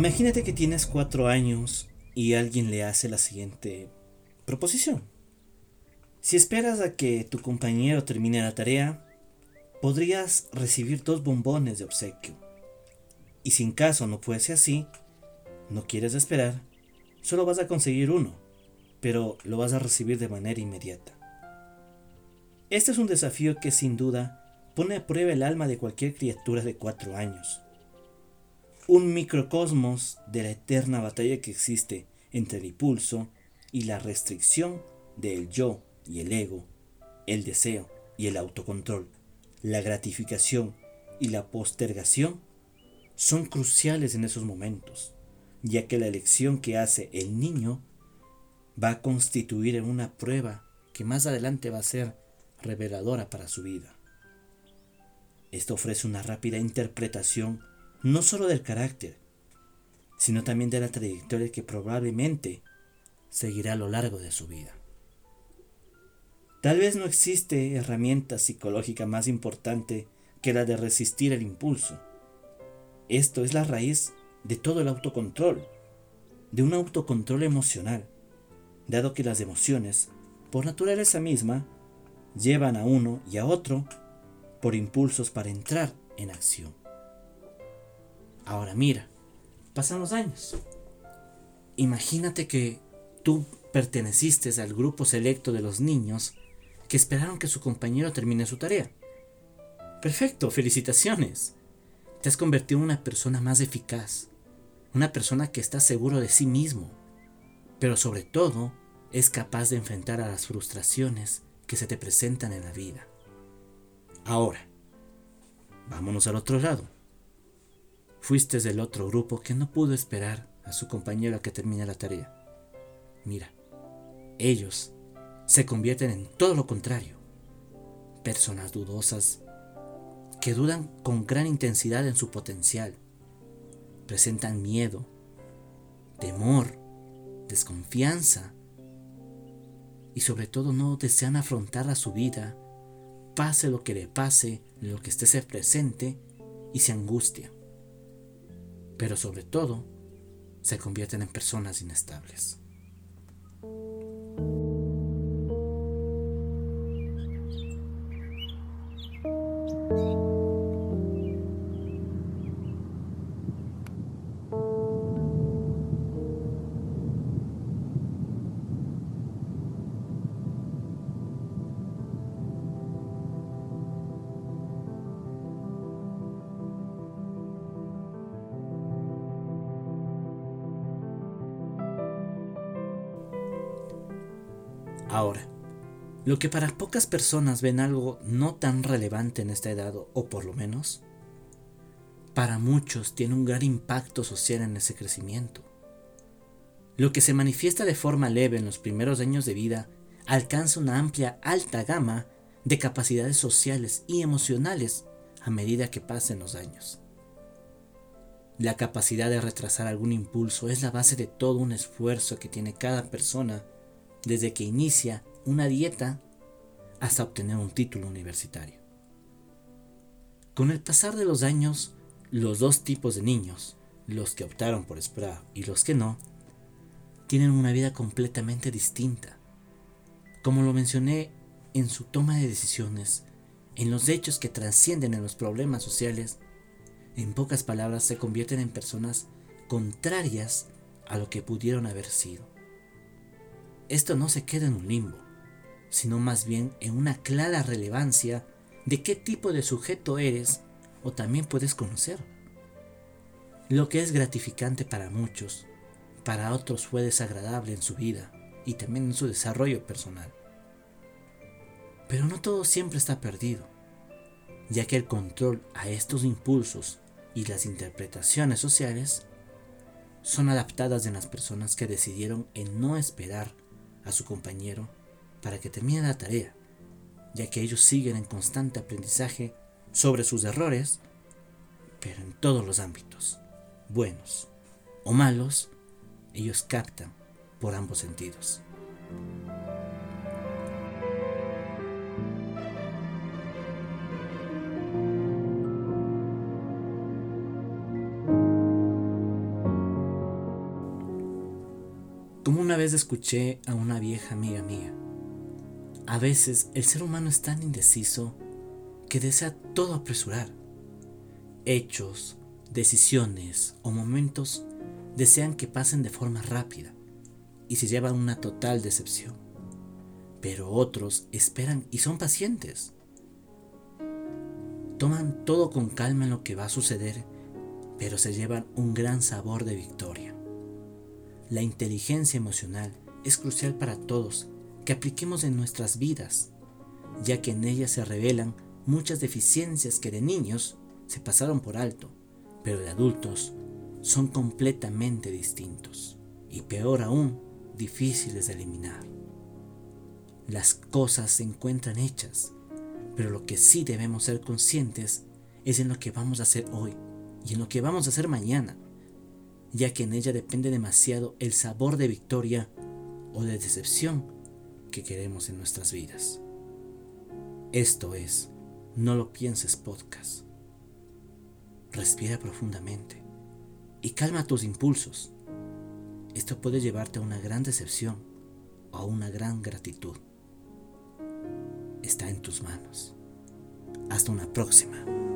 Imagínate que tienes cuatro años y alguien le hace la siguiente proposición. Si esperas a que tu compañero termine la tarea, podrías recibir dos bombones de obsequio. Y si en caso no fuese así, no quieres esperar, solo vas a conseguir uno, pero lo vas a recibir de manera inmediata. Este es un desafío que sin duda pone a prueba el alma de cualquier criatura de cuatro años. Un microcosmos de la eterna batalla que existe entre el impulso y la restricción del yo y el ego, el deseo y el autocontrol, la gratificación y la postergación son cruciales en esos momentos, ya que la elección que hace el niño va a constituir en una prueba que más adelante va a ser reveladora para su vida. Esto ofrece una rápida interpretación no solo del carácter, sino también de la trayectoria que probablemente seguirá a lo largo de su vida. Tal vez no existe herramienta psicológica más importante que la de resistir el impulso. Esto es la raíz de todo el autocontrol, de un autocontrol emocional, dado que las emociones, por naturaleza misma, llevan a uno y a otro por impulsos para entrar en acción. Ahora mira, pasan los años. Imagínate que tú perteneciste al grupo selecto de los niños que esperaron que su compañero termine su tarea. Perfecto, felicitaciones. Te has convertido en una persona más eficaz, una persona que está seguro de sí mismo, pero sobre todo es capaz de enfrentar a las frustraciones que se te presentan en la vida. Ahora, vámonos al otro lado. Fuiste del otro grupo que no pudo esperar a su compañero a que termine la tarea. Mira, ellos se convierten en todo lo contrario. Personas dudosas que dudan con gran intensidad en su potencial. Presentan miedo, temor, desconfianza y sobre todo no desean afrontar a su vida, pase lo que le pase, lo que esté se presente y se angustia. Pero sobre todo, se convierten en personas inestables. Ahora, lo que para pocas personas ven algo no tan relevante en esta edad, o por lo menos, para muchos tiene un gran impacto social en ese crecimiento. Lo que se manifiesta de forma leve en los primeros años de vida alcanza una amplia alta gama de capacidades sociales y emocionales a medida que pasen los años. La capacidad de retrasar algún impulso es la base de todo un esfuerzo que tiene cada persona desde que inicia una dieta hasta obtener un título universitario. Con el pasar de los años, los dos tipos de niños, los que optaron por esperar y los que no, tienen una vida completamente distinta. Como lo mencioné en su toma de decisiones, en los hechos que trascienden en los problemas sociales, en pocas palabras se convierten en personas contrarias a lo que pudieron haber sido esto no se queda en un limbo, sino más bien en una clara relevancia de qué tipo de sujeto eres o también puedes conocer. Lo que es gratificante para muchos, para otros fue desagradable en su vida y también en su desarrollo personal. Pero no todo siempre está perdido, ya que el control a estos impulsos y las interpretaciones sociales son adaptadas en las personas que decidieron en no esperar a su compañero para que termine la tarea, ya que ellos siguen en constante aprendizaje sobre sus errores, pero en todos los ámbitos, buenos o malos, ellos captan por ambos sentidos. Una vez escuché a una vieja amiga mía. A veces el ser humano es tan indeciso que desea todo apresurar. Hechos, decisiones o momentos desean que pasen de forma rápida y se llevan una total decepción. Pero otros esperan y son pacientes. Toman todo con calma en lo que va a suceder, pero se llevan un gran sabor de victoria. La inteligencia emocional es crucial para todos que apliquemos en nuestras vidas, ya que en ella se revelan muchas deficiencias que de niños se pasaron por alto, pero de adultos son completamente distintos y peor aún, difíciles de eliminar. Las cosas se encuentran hechas, pero lo que sí debemos ser conscientes es en lo que vamos a hacer hoy y en lo que vamos a hacer mañana, ya que en ella depende demasiado el sabor de victoria o de decepción que queremos en nuestras vidas. Esto es, no lo pienses podcast. Respira profundamente y calma tus impulsos. Esto puede llevarte a una gran decepción o a una gran gratitud. Está en tus manos. Hasta una próxima.